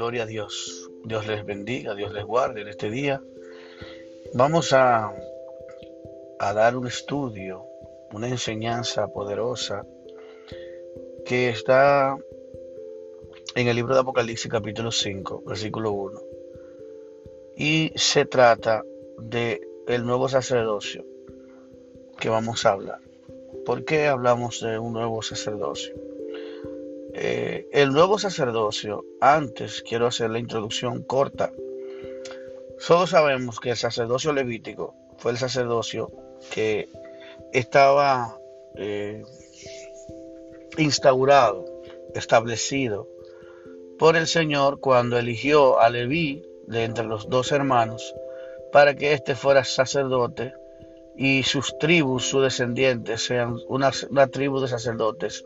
Gloria a Dios. Dios les bendiga, Dios les guarde en este día. Vamos a, a dar un estudio, una enseñanza poderosa que está en el libro de Apocalipsis capítulo 5, versículo 1. Y se trata de el nuevo sacerdocio que vamos a hablar. ¿Por qué hablamos de un nuevo sacerdocio? Eh, el nuevo sacerdocio, antes quiero hacer la introducción corta. Solo sabemos que el sacerdocio levítico fue el sacerdocio que estaba eh, instaurado, establecido por el Señor cuando eligió a Leví de entre los dos hermanos para que éste fuera sacerdote y sus tribus, sus descendientes, sean una, una tribu de sacerdotes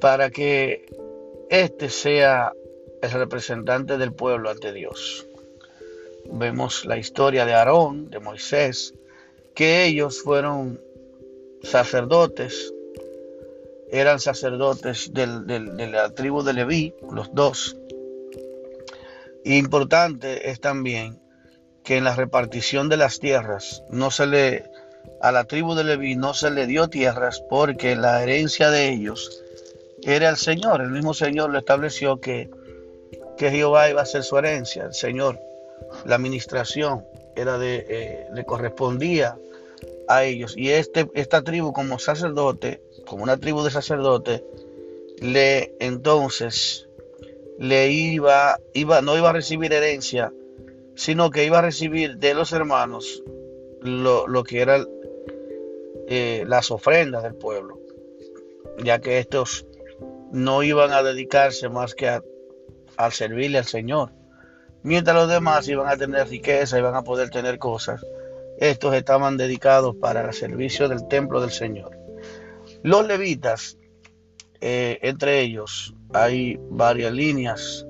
para que éste sea el representante del pueblo ante Dios. Vemos la historia de Aarón, de Moisés, que ellos fueron sacerdotes, eran sacerdotes de la tribu de Leví, los dos. Importante es también que en la repartición de las tierras no se le a la tribu de Leví no se le dio tierras porque la herencia de ellos era el Señor. El mismo Señor lo estableció que, que Jehová iba a ser su herencia. El Señor, la administración era de, eh, le correspondía a ellos. Y este, esta tribu como sacerdote, como una tribu de sacerdote, le entonces le iba, iba, no iba a recibir herencia, sino que iba a recibir de los hermanos lo, lo que eran eh, las ofrendas del pueblo, ya que estos no iban a dedicarse más que a, servirle al Señor. Mientras los demás iban a tener riqueza, iban a poder tener cosas. Estos estaban dedicados para el servicio del templo del Señor. Los levitas, eh, entre ellos hay varias líneas.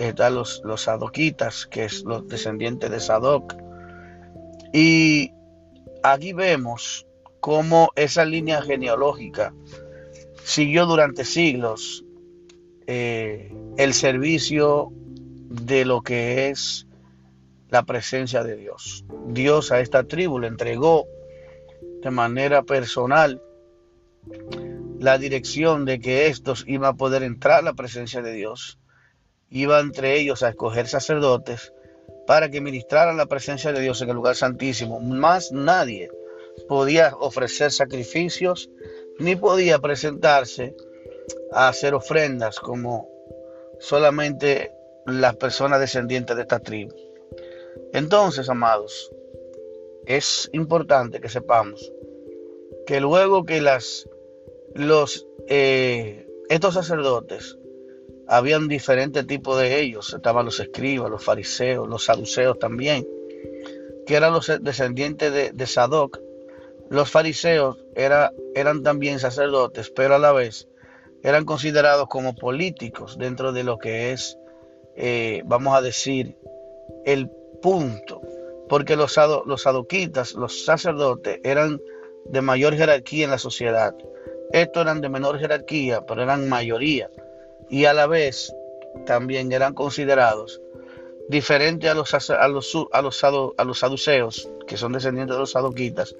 Están los, los sadoquitas, que es los descendientes de Sadoc. Y aquí vemos cómo esa línea genealógica siguió durante siglos eh, el servicio de lo que es la presencia de Dios. Dios a esta tribu le entregó de manera personal la dirección de que estos iban a poder entrar a la presencia de Dios. Iba entre ellos a escoger sacerdotes para que ministraran la presencia de Dios en el lugar santísimo. Más nadie podía ofrecer sacrificios ni podía presentarse a hacer ofrendas como solamente las personas descendientes de esta tribu. Entonces, amados, es importante que sepamos que luego que las, los, eh, estos sacerdotes, habían diferentes tipos de ellos, estaban los escribas, los fariseos, los saduceos también, que eran los descendientes de, de Sadoc, los fariseos eran también sacerdotes, pero a la vez eran considerados como políticos dentro de lo que es, eh, vamos a decir, el punto. Porque los, sadoquitas, los sacerdotes, eran de mayor jerarquía en la sociedad. Estos eran de menor jerarquía, pero eran mayoría. Y a la vez también eran considerados diferentes a los, a los, a los, a los saduceos, que son descendientes de los sadoquitas,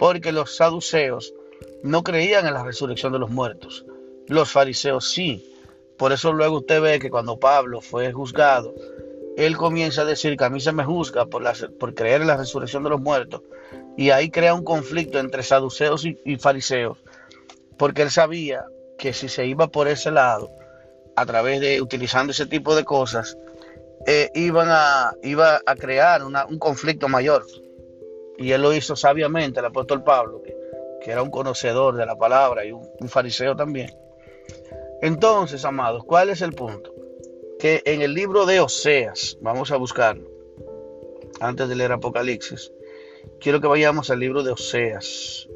porque los saduceos no creían en la resurrección de los muertos. Los fariseos sí. Por eso luego usted ve que cuando Pablo fue juzgado, él comienza a decir que a mí se me juzga por, por creer en la resurrección de los muertos. Y ahí crea un conflicto entre saduceos y, fariseos, porque él sabía que si se iba por ese lado, a través de utilizando ese tipo de cosas, eh, iban a, iba a crear un conflicto mayor. Y él lo hizo sabiamente, el apóstol Pablo, que, era un conocedor de la palabra y un, fariseo también. Entonces, amados, ¿cuál es el punto? Que en el libro de Oseas, vamos a buscarlo, antes de leer Apocalipsis, quiero que vayamos al libro de Oseas.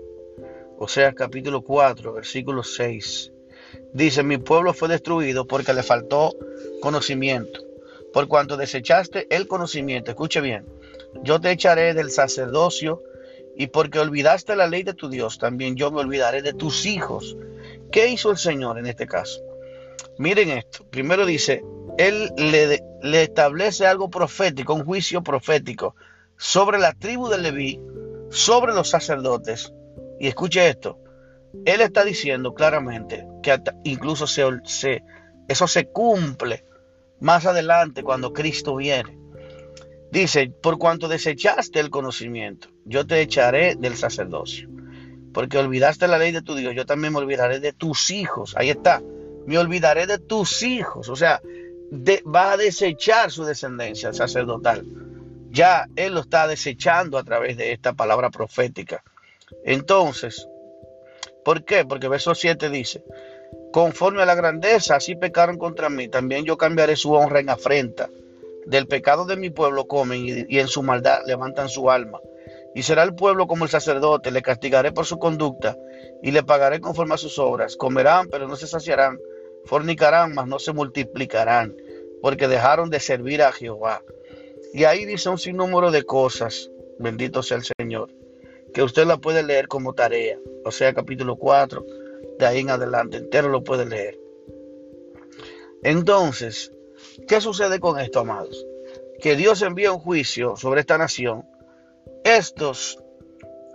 Oseas capítulo 4, versículo 6. Dice, mi pueblo fue destruido porque le faltó conocimiento. Por cuanto desechaste el conocimiento, escuche bien, yo te echaré del sacerdocio y porque olvidaste la ley de tu Dios, también yo me olvidaré de tus hijos. ¿Qué hizo el Señor en este caso? Miren esto. Primero dice, él le, le establece algo profético, un juicio profético sobre la tribu de Leví, sobre los sacerdotes. Y escuche esto, él está diciendo claramente que incluso se, eso se cumple más adelante cuando Cristo viene. Dice, por cuanto desechaste el conocimiento, yo te echaré del sacerdocio. Porque olvidaste la ley de tu Dios, yo también me olvidaré de tus hijos. Ahí está, me olvidaré de tus hijos. O sea, va a desechar su descendencia sacerdotal. Ya Él lo está desechando a través de esta palabra profética. Entonces, ¿por qué? Porque verso 7 dice, conforme a la grandeza, así pecaron contra mí, también yo cambiaré su honra en afrenta. Del pecado de mi pueblo comen y, en su maldad levantan su alma. Y será el pueblo como el sacerdote, le castigaré por su conducta y le pagaré conforme a sus obras. Comerán, pero no se saciarán fornicarán, mas no se multiplicarán, porque dejaron de servir a Jehová. Y ahí dice un sinnúmero de cosas, bendito sea el Señor, que usted la puede leer como tarea, o sea, capítulo 4, de ahí en adelante, entero lo puede leer. Entonces, ¿qué sucede con esto, amados? Que Dios envía un juicio sobre esta nación. Estos,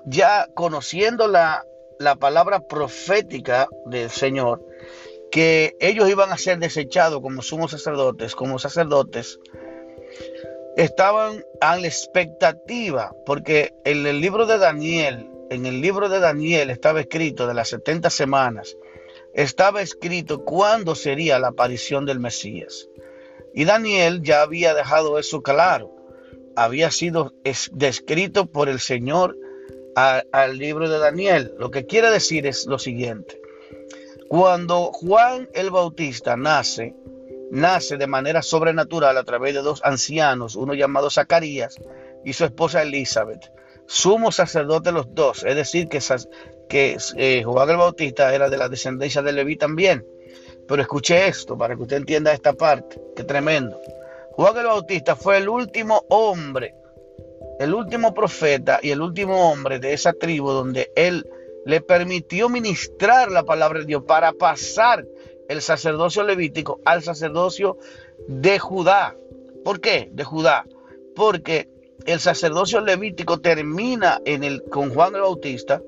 ya conociendo la, la palabra profética del Señor, que ellos iban a ser desechados como sumos sacerdotes, como sacerdotes, estaban a la expectativa, porque en el libro de Daniel, en el libro de Daniel estaba escrito de las 70 semanas, estaba escrito cuándo sería la aparición del Mesías. Y Daniel ya había dejado eso claro, había sido descrito por el Señor al libro de Daniel. Lo que quiere decir es lo siguiente, cuando Juan el Bautista nace, nace de manera sobrenatural a través de dos ancianos, uno llamado Zacarías y su esposa Elizabeth, sumo sacerdote los dos, es decir, que, eh, Juan el Bautista era de la descendencia de Leví también. Pero escuche esto para que usted entienda esta parte, que tremendo. Juan el Bautista fue el último hombre, el último profeta y el último hombre de esa tribu donde él le permitió ministrar la palabra de Dios para pasar el sacerdocio levítico al sacerdocio de Judá. ¿Por qué? De Judá. Porque el sacerdocio levítico termina en el, con Juan el Bautista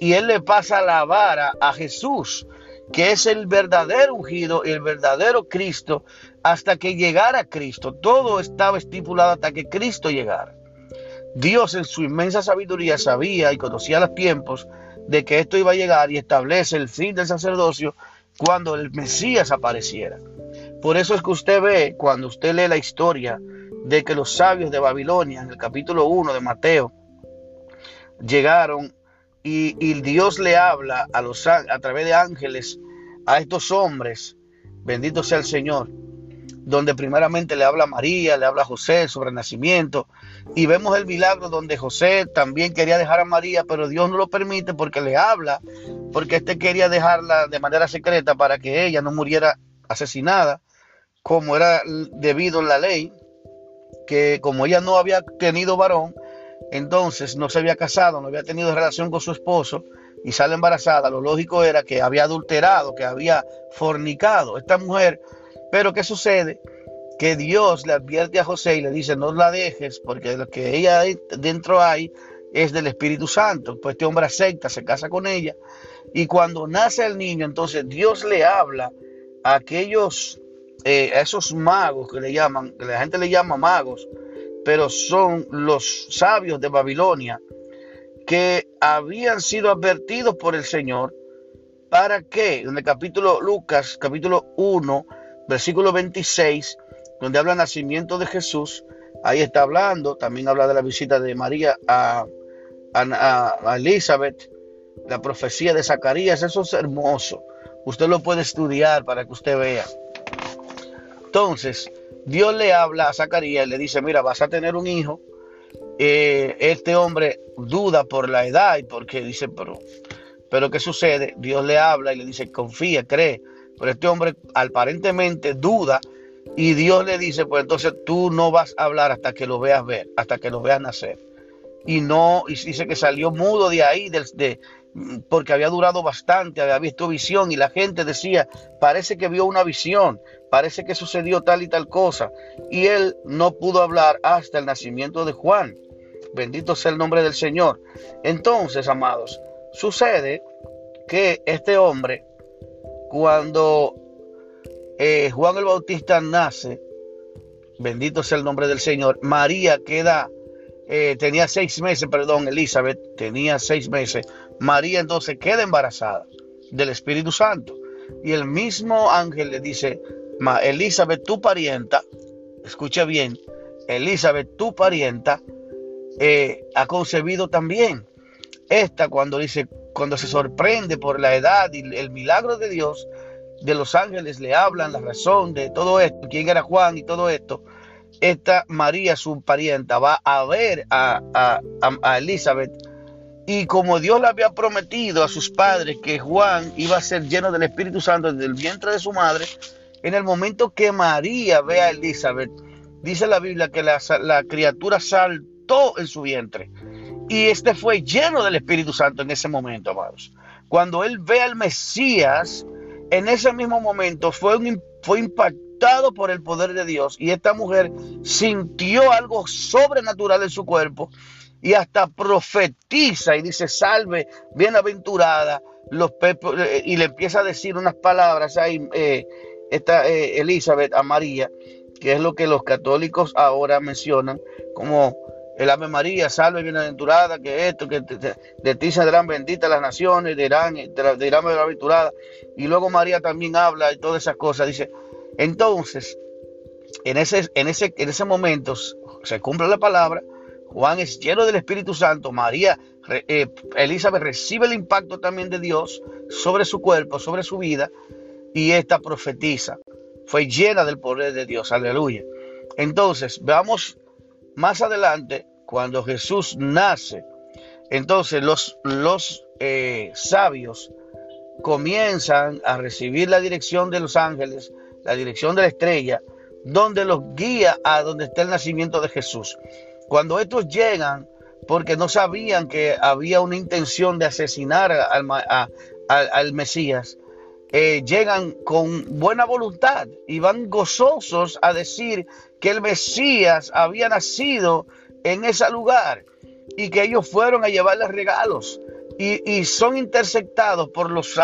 y él le pasa la vara a Jesús, que es el verdadero ungido y el verdadero Cristo, hasta que llegara Cristo. Todo estaba estipulado hasta que Cristo llegara. Dios en su inmensa sabiduría sabía y conocía los tiempos de que esto iba a llegar y establece el fin del sacerdocio cuando el Mesías apareciera. Por eso es que usted ve, cuando usted lee la historia de que los sabios de Babilonia, en el capítulo 1 de Mateo, llegaron y, Dios le habla a, los, a través de ángeles a estos hombres, bendito sea el Señor, donde primeramente le habla a María, le habla a José sobre el nacimiento, y vemos el milagro donde José también quería dejar a María, pero Dios no lo permite porque le habla, porque éste quería dejarla de manera secreta para que ella no muriera asesinada, como era debido en la ley, que como ella no había tenido varón, entonces no se había casado, no había tenido relación con su esposo y sale embarazada, lo lógico era que había adulterado, que había fornicado. Esta mujer, pero ¿qué sucede? que Dios le advierte a José y le dice, no la dejes, porque lo que ella dentro hay es del Espíritu Santo. Pues este hombre acepta, se casa con ella. Y cuando nace el niño, entonces Dios le habla a aquellos, eh, a esos magos que le llaman, que la gente le llama magos, pero son los sabios de Babilonia, que habían sido advertidos por el Señor. ¿Para qué? En el capítulo Lucas, capítulo 1, versículo 26, donde habla nacimiento de Jesús, ahí está hablando, también habla de la visita de María a, a, Elizabeth, la profecía de Zacarías, eso es hermoso. Usted lo puede estudiar para que usted vea. Entonces, Dios le habla a Zacarías y le dice, mira, vas a tener un hijo. Eh, este hombre duda por la edad y porque dice, pero, pero ¿qué sucede? Dios le habla y le dice, confía, cree. Pero este hombre aparentemente duda y Dios le dice, pues entonces tú no vas a hablar hasta que lo veas ver, hasta que lo veas nacer. Y no, y dice que salió mudo de ahí, de, porque había durado bastante, había visto visión y la gente decía, parece que vio una visión, parece que sucedió tal y tal cosa. Y él no pudo hablar hasta el nacimiento de Juan. Bendito sea el nombre del Señor. Entonces, amados, sucede que este hombre, cuando eh, Juan el Bautista nace, bendito sea el nombre del Señor, María queda eh, tenía seis meses, perdón, Elizabeth tenía seis meses. María entonces queda embarazada del Espíritu Santo. Y el mismo ángel le dice, Elizabeth, tu parienta, escucha bien, Elizabeth, tu parienta, eh, ha concebido también. Esta cuando dice, cuando se sorprende por la edad y el milagro de Dios, de los ángeles le hablan la razón de todo esto, quién era Juan y todo esto, esta María, su parienta, va a ver a, a, Elizabeth. Y como Dios le había prometido a sus padres que Juan iba a ser lleno del Espíritu Santo desde el vientre de su madre, en el momento que María ve a Elizabeth, dice la Biblia que la, criatura saltó en su vientre. Y este fue lleno del Espíritu Santo en ese momento, amados. Cuando él ve al Mesías, en ese mismo momento fue, fue impactado por el poder de Dios y esta mujer sintió algo sobrenatural en su cuerpo y hasta profetiza y dice, salve, bienaventurada, los eh, y le empieza a decir unas palabras ahí, eh, esta eh, Elizabeth a María, que es lo que los católicos ahora mencionan como el Ave María, salve bienaventurada, que esto, que de ti saldrán benditas las naciones, dirán, dirán bienaventurada. Y luego María también habla y todas esas cosas, dice, entonces, en ese, en ese, en ese momento se cumple la palabra, Juan es lleno del Espíritu Santo, María, eh, Elizabeth recibe el impacto también de Dios sobre su cuerpo, sobre su vida, y esta profetiza, fue llena del poder de Dios, aleluya. Entonces, veamos más adelante, cuando Jesús nace, entonces los, los eh, sabios comienzan a recibir la dirección de los ángeles, la dirección de la estrella, donde los guía a donde está el nacimiento de Jesús. Cuando estos llegan, porque no sabían que había una intención de asesinar al, Mesías, eh, llegan con buena voluntad y van gozosos a decir que el Mesías había nacido en ese lugar y que ellos fueron a llevarles regalos y, son interceptados por los,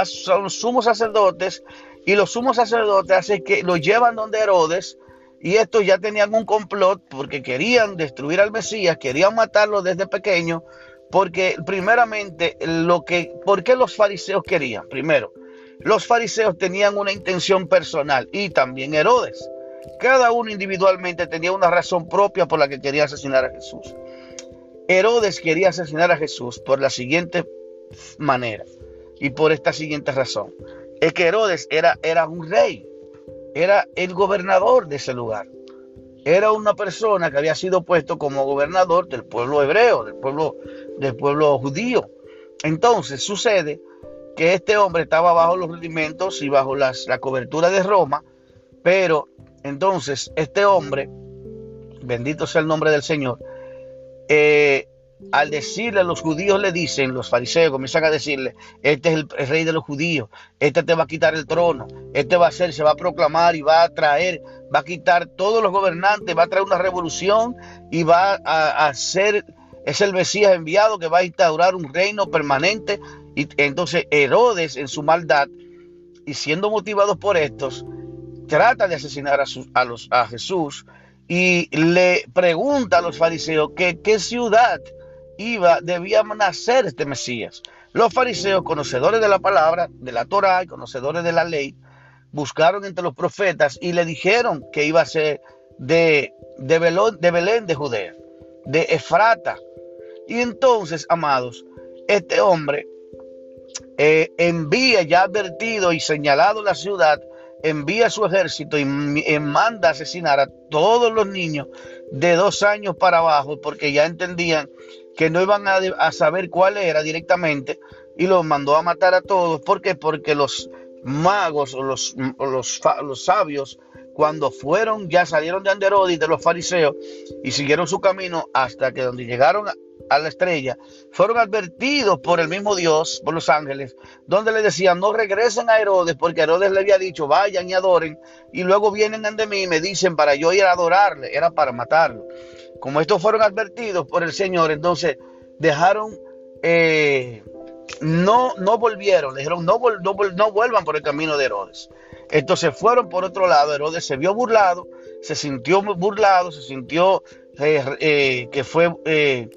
sumos sacerdotes y los sumos sacerdotes hacen que lo llevan donde Herodes. Y estos ya tenían un complot porque querían destruir al Mesías, querían matarlo desde pequeño. Porque primeramente, lo que, ¿por qué los fariseos querían? Primero, los fariseos tenían una intención personal y también Herodes. Cada uno individualmente tenía una razón propia por la que quería asesinar a Jesús. Herodes quería asesinar a Jesús por la siguiente manera y por esta siguiente razón. Es que Herodes era, era un rey, era el gobernador de ese lugar. Era una persona que había sido puesto como gobernador del pueblo hebreo, del pueblo, del pueblo judío. Entonces sucede que este hombre estaba bajo los rudimentos y bajo la cobertura de Roma, pero entonces este hombre, bendito sea el nombre del Señor, eh, al decirle a los judíos le dicen, los fariseos comienzan a decirle, este es el, rey de los judíos, este te va a quitar el trono, este va a ser, se va a proclamar y va a traer, va a quitar todos los gobernantes, va a traer una revolución y va a, ser, es el Mesías enviado que va a instaurar un reino permanente. Y entonces Herodes en su maldad y siendo motivados por estos, trata de asesinar a, a, los, a Jesús y le pregunta a los fariseos que qué ciudad iba, debía nacer este Mesías. Los fariseos, conocedores de la palabra, de la Torah y conocedores de la ley, buscaron entre los profetas y le dijeron que iba a ser de, de, Belén, de Judea, de Efrata. Y entonces, amados, este hombre eh, envía ya advertido y señalado la ciudad, envía su ejército y, manda asesinar a todos los niños de dos años para abajo, porque ya entendían que no iban a, saber cuál era directamente y los mandó a matar a todos. ¿Por qué? Porque los magos o los, los, los sabios cuando fueron, ya salieron de Anderodi, de los fariseos, y siguieron su camino hasta que donde llegaron a la estrella, fueron advertidos por el mismo Dios, por los ángeles, donde le decían, no regresen a Herodes, porque Herodes le había dicho, vayan y adoren, y luego vienen de mí y me dicen para yo ir a adorarle, era para matarlo. Como estos fueron advertidos por el Señor, entonces dejaron, eh, no, no volvieron, le dijeron, no, no, no vuelvan por el camino de Herodes. Entonces fueron por otro lado, Herodes se vio burlado, se sintió burlado, se sintió eh, eh, que fue eh,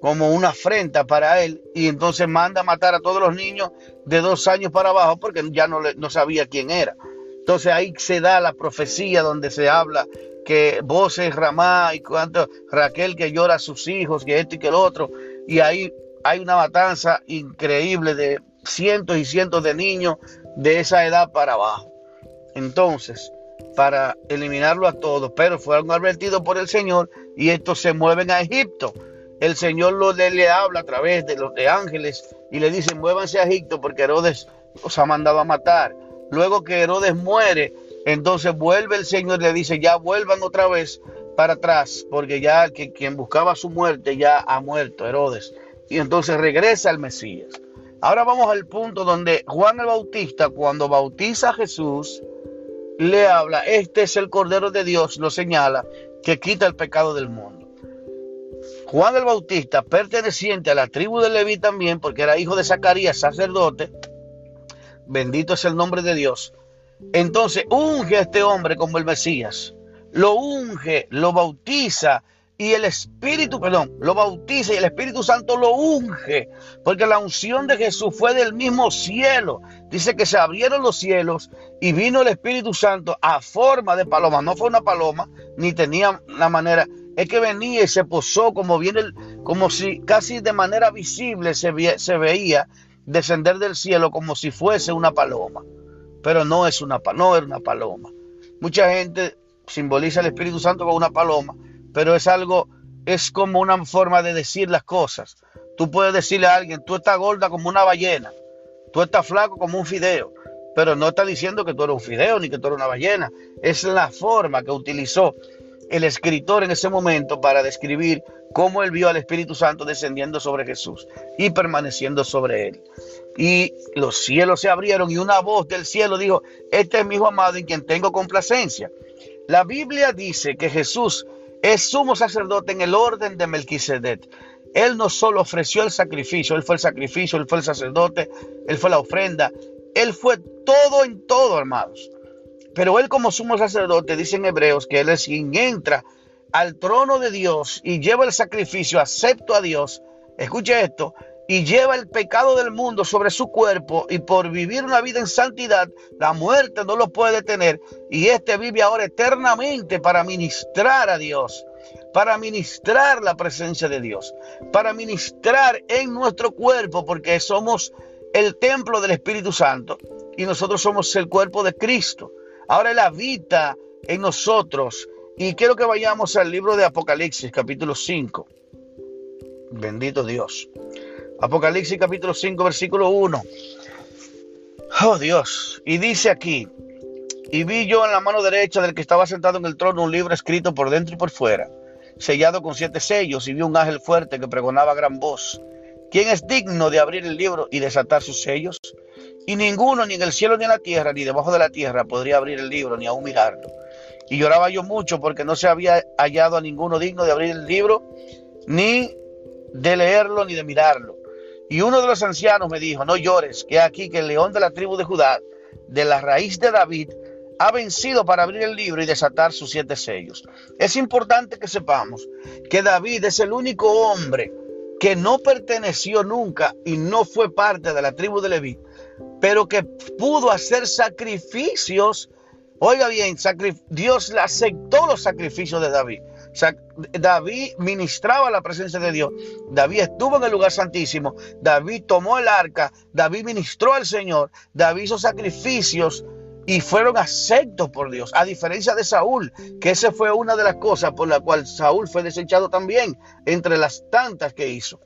como una afrenta para él y entonces manda a matar a todos los niños de dos años para abajo porque ya no, no sabía quién era. Entonces ahí se da la profecía donde se habla que voces Ramá y cuánto Raquel que llora a sus hijos, que esto y que el otro, y ahí hay una matanza increíble de cientos y cientos de niños de esa edad para abajo entonces para eliminarlo a todos, pero fueron advertidos por el Señor y estos se mueven a Egipto. El Señor lo, le, habla a través de los de ángeles y le dice, muévanse a Egipto porque Herodes os ha mandado a matar. Luego que Herodes muere, entonces vuelve el Señor y le dice, ya vuelvan otra vez para atrás, porque ya que, quien buscaba su muerte ya ha muerto, Herodes. Y entonces regresa el Mesías. Ahora vamos al punto donde Juan el Bautista, cuando bautiza a Jesús, le habla, este es el Cordero de Dios, lo señala, que quita el pecado del mundo. Juan el Bautista, perteneciente a la tribu de Leví también, porque era hijo de Zacarías, sacerdote, bendito es el nombre de Dios. Entonces unge a este hombre como el Mesías, lo unge, lo bautiza y el Espíritu, perdón, lo bautiza y el Espíritu Santo lo unge, porque la unción de Jesús fue del mismo cielo. Dice que se abrieron los cielos y vino el Espíritu Santo a forma de paloma. No fue una paloma, ni tenía la manera. Es que venía y se posó como viene, como si casi de manera visible se, se veía descender del cielo como si fuese una paloma. Pero no es una, no era una paloma. Mucha gente simboliza el Espíritu Santo con una paloma pero es algo, es como una forma de decir las cosas. Tú puedes decirle a alguien, tú estás gorda como una ballena, tú estás flaco como un fideo, pero no está diciendo que tú eres un fideo ni que tú eres una ballena. Es la forma que utilizó el escritor en ese momento para describir cómo él vio al Espíritu Santo descendiendo sobre Jesús y permaneciendo sobre él. Y los cielos se abrieron y una voz del cielo dijo, este es mi hijo amado en quien tengo complacencia. La Biblia dice que Jesús es sumo sacerdote en el orden de Melquisedec. Él no solo ofreció el sacrificio, él fue el sacrificio, él fue el sacerdote, él fue la ofrenda, él fue todo en todo, hermanos. Pero él como sumo sacerdote, dicen hebreos, que él es quien entra al trono de Dios y lleva el sacrificio, acepto a Dios. Escuche esto, y lleva el pecado del mundo sobre su cuerpo y por vivir una vida en santidad, la muerte no lo puede detener y este vive ahora eternamente para ministrar a Dios, para ministrar la presencia de Dios, para ministrar en nuestro cuerpo porque somos el templo del Espíritu Santo y nosotros somos el cuerpo de Cristo. Ahora Él habita en nosotros y quiero que vayamos al libro de Apocalipsis capítulo 5. Bendito Dios. Apocalipsis capítulo 5, versículo 1. Oh Dios. Y dice aquí, y vi yo en la mano derecha del que estaba sentado en el trono un libro escrito por dentro y por fuera, sellado con siete sellos, y vi un ángel fuerte que pregonaba gran voz. ¿Quién es digno de abrir el libro y desatar sus sellos? Y ninguno, ni en el cielo ni en la tierra, ni debajo de la tierra, podría abrir el libro, ni aún mirarlo. Y lloraba yo mucho porque no se había hallado a ninguno digno de abrir el libro, ni de leerlo, ni de mirarlo. Y uno de los ancianos me dijo, no llores, que aquí que el león de la tribu de Judá, de la raíz de David, ha vencido para abrir el libro y desatar sus siete sellos. Es importante que sepamos que David es el único hombre que no perteneció nunca y no fue parte de la tribu de Leví, pero que pudo hacer sacrificios. Oiga bien, Dios le aceptó los sacrificios de David. David ministraba la presencia de Dios. David estuvo en el lugar santísimo. David tomó el arca. David ministró al Señor. David hizo sacrificios y fueron aceptos por Dios. A diferencia de Saúl, que esa fue una de las cosas por la cual Saúl fue desechado también, entre las tantas que hizo.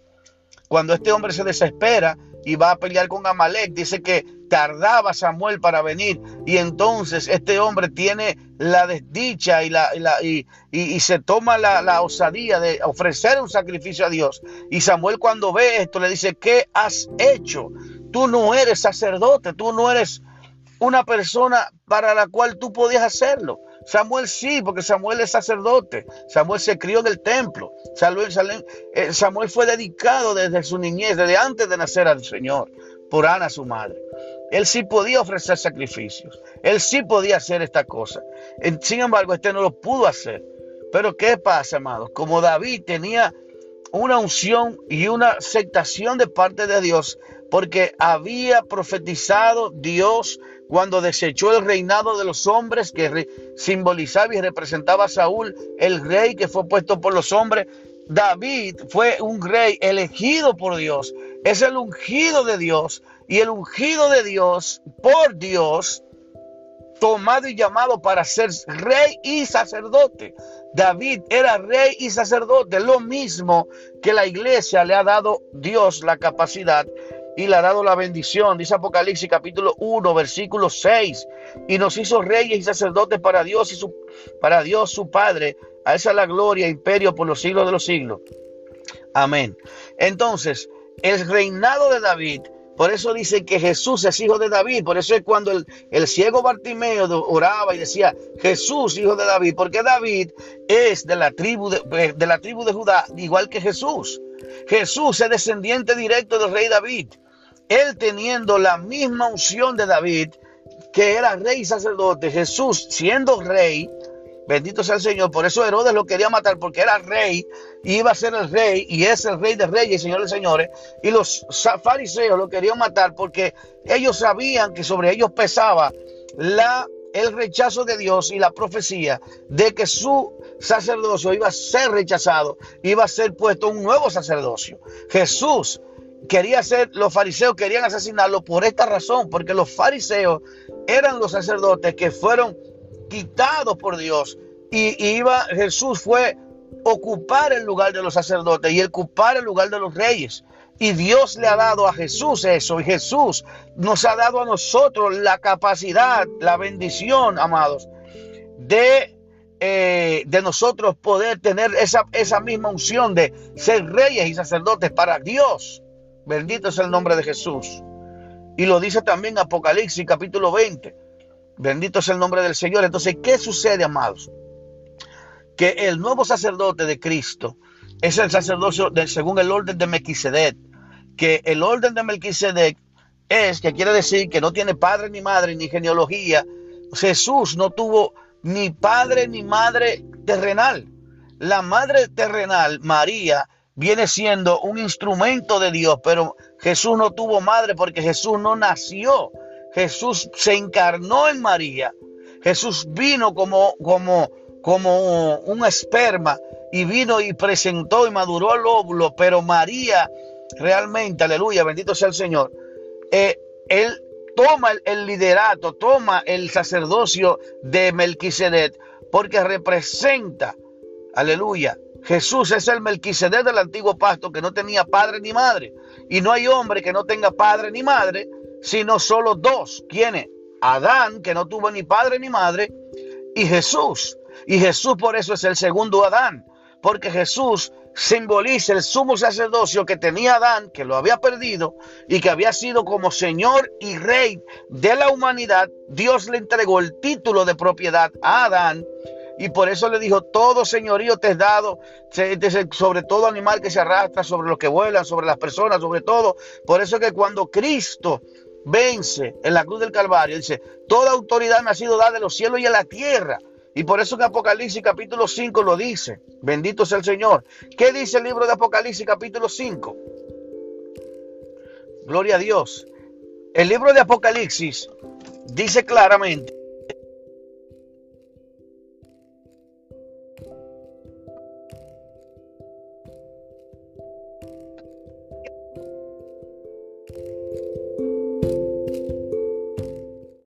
Cuando este hombre se desespera y va a pelear con Amalek, dice que tardaba Samuel para venir y entonces este hombre tiene la desdicha y, la, y, se toma la, la, osadía de ofrecer un sacrificio a Dios. Y Samuel cuando ve esto le dice, ¿qué has hecho? Tú no eres sacerdote, tú no eres una persona para la cual tú podías hacerlo. Samuel sí, porque Samuel es sacerdote. Samuel se crió en el templo. Eh, Samuel, fue dedicado desde su niñez, desde antes de nacer al Señor, por Ana, su madre. Él sí podía ofrecer sacrificios. Él sí podía hacer esta cosa. Sin embargo, este no lo pudo hacer. Pero ¿qué pasa, amados? Como David tenía una unción y una aceptación de parte de Dios, porque había profetizado Dios cuando desechó el reinado de los hombres que simbolizaba y representaba a Saúl, el rey que fue puesto por los hombres. David fue un rey elegido por Dios, es el ungido de Dios y el ungido de Dios por Dios tomado y llamado para ser rey y sacerdote. David era rey y sacerdote, lo mismo que la iglesia le ha dado Dios la capacidad y le ha dado la bendición. Dice Apocalipsis capítulo 1, versículo 6. Y nos hizo reyes y sacerdotes para Dios y su, para Dios su Padre. A esa la gloria imperio por los siglos de los siglos. Amén. Entonces, el reinado de David, por eso dice que Jesús es hijo de David. Por eso es cuando el, el ciego Bartimeo oraba y decía, Jesús, hijo de David, porque David es de la tribu de, de la tribu de Judá, igual que Jesús. Jesús es descendiente directo del rey David él teniendo la misma unción de David, que era rey y sacerdote, Jesús siendo rey, bendito sea el Señor, por eso Herodes lo quería matar, porque era rey, iba a ser el rey, y es el rey de reyes, señores y señores, y los fariseos lo querían matar porque ellos sabían que sobre ellos pesaba la el rechazo de Dios y la profecía de que su sacerdocio iba a ser rechazado, iba a ser puesto un nuevo sacerdocio. Jesús quería ser, los fariseos querían asesinarlo por esta razón, porque los fariseos eran los sacerdotes que fueron quitados por Dios y, iba, Jesús fue ocupar el lugar de los sacerdotes y ocupar el lugar de los reyes. Y Dios le ha dado a Jesús eso. Y Jesús nos ha dado a nosotros la capacidad, la bendición, amados, de, eh, de nosotros poder tener esa, esa misma unción de ser reyes y sacerdotes para Dios. Bendito es el nombre de Jesús. Y lo dice también Apocalipsis capítulo 20. Bendito es el nombre del Señor. Entonces, ¿qué sucede, amados? Que el nuevo sacerdote de Cristo es el sacerdocio según el orden de Melquisedec. Que el orden de Melquisedec es, que quiere decir que no tiene padre ni madre ni genealogía. Jesús no tuvo ni padre ni madre terrenal. La madre terrenal, María, viene siendo un instrumento de Dios, pero Jesús no tuvo madre porque Jesús no nació. Jesús se encarnó en María. Jesús vino como, como, como un esperma y vino y presentó y maduró el óvulo, pero María realmente, aleluya, bendito sea el Señor, eh, él toma el, el, liderato, toma el sacerdocio de Melquisedec, porque representa, aleluya, Jesús es el Melquisedec del antiguo pacto que no tenía padre ni madre. Y no hay hombre que no tenga padre ni madre, sino solo dos. ¿Quiénes? Adán, que no tuvo ni padre ni madre, y Jesús. Y Jesús por eso es el segundo Adán, porque Jesús simboliza el sumo sacerdocio que tenía Adán, que lo había perdido y que había sido como Señor y Rey de la humanidad. Dios le entregó el título de propiedad a Adán y por eso le dijo, todo señorío te es dado, sobre todo animal que se arrastra, sobre los que vuelan, sobre las personas, sobre todo. Por eso que cuando Cristo vence en la cruz del Calvario, dice, toda autoridad me ha sido dada de los cielos y en la tierra. Y por eso que Apocalipsis capítulo 5 lo dice. Bendito sea el Señor. ¿Qué dice el libro de Apocalipsis capítulo 5? Gloria a Dios. El libro de Apocalipsis dice claramente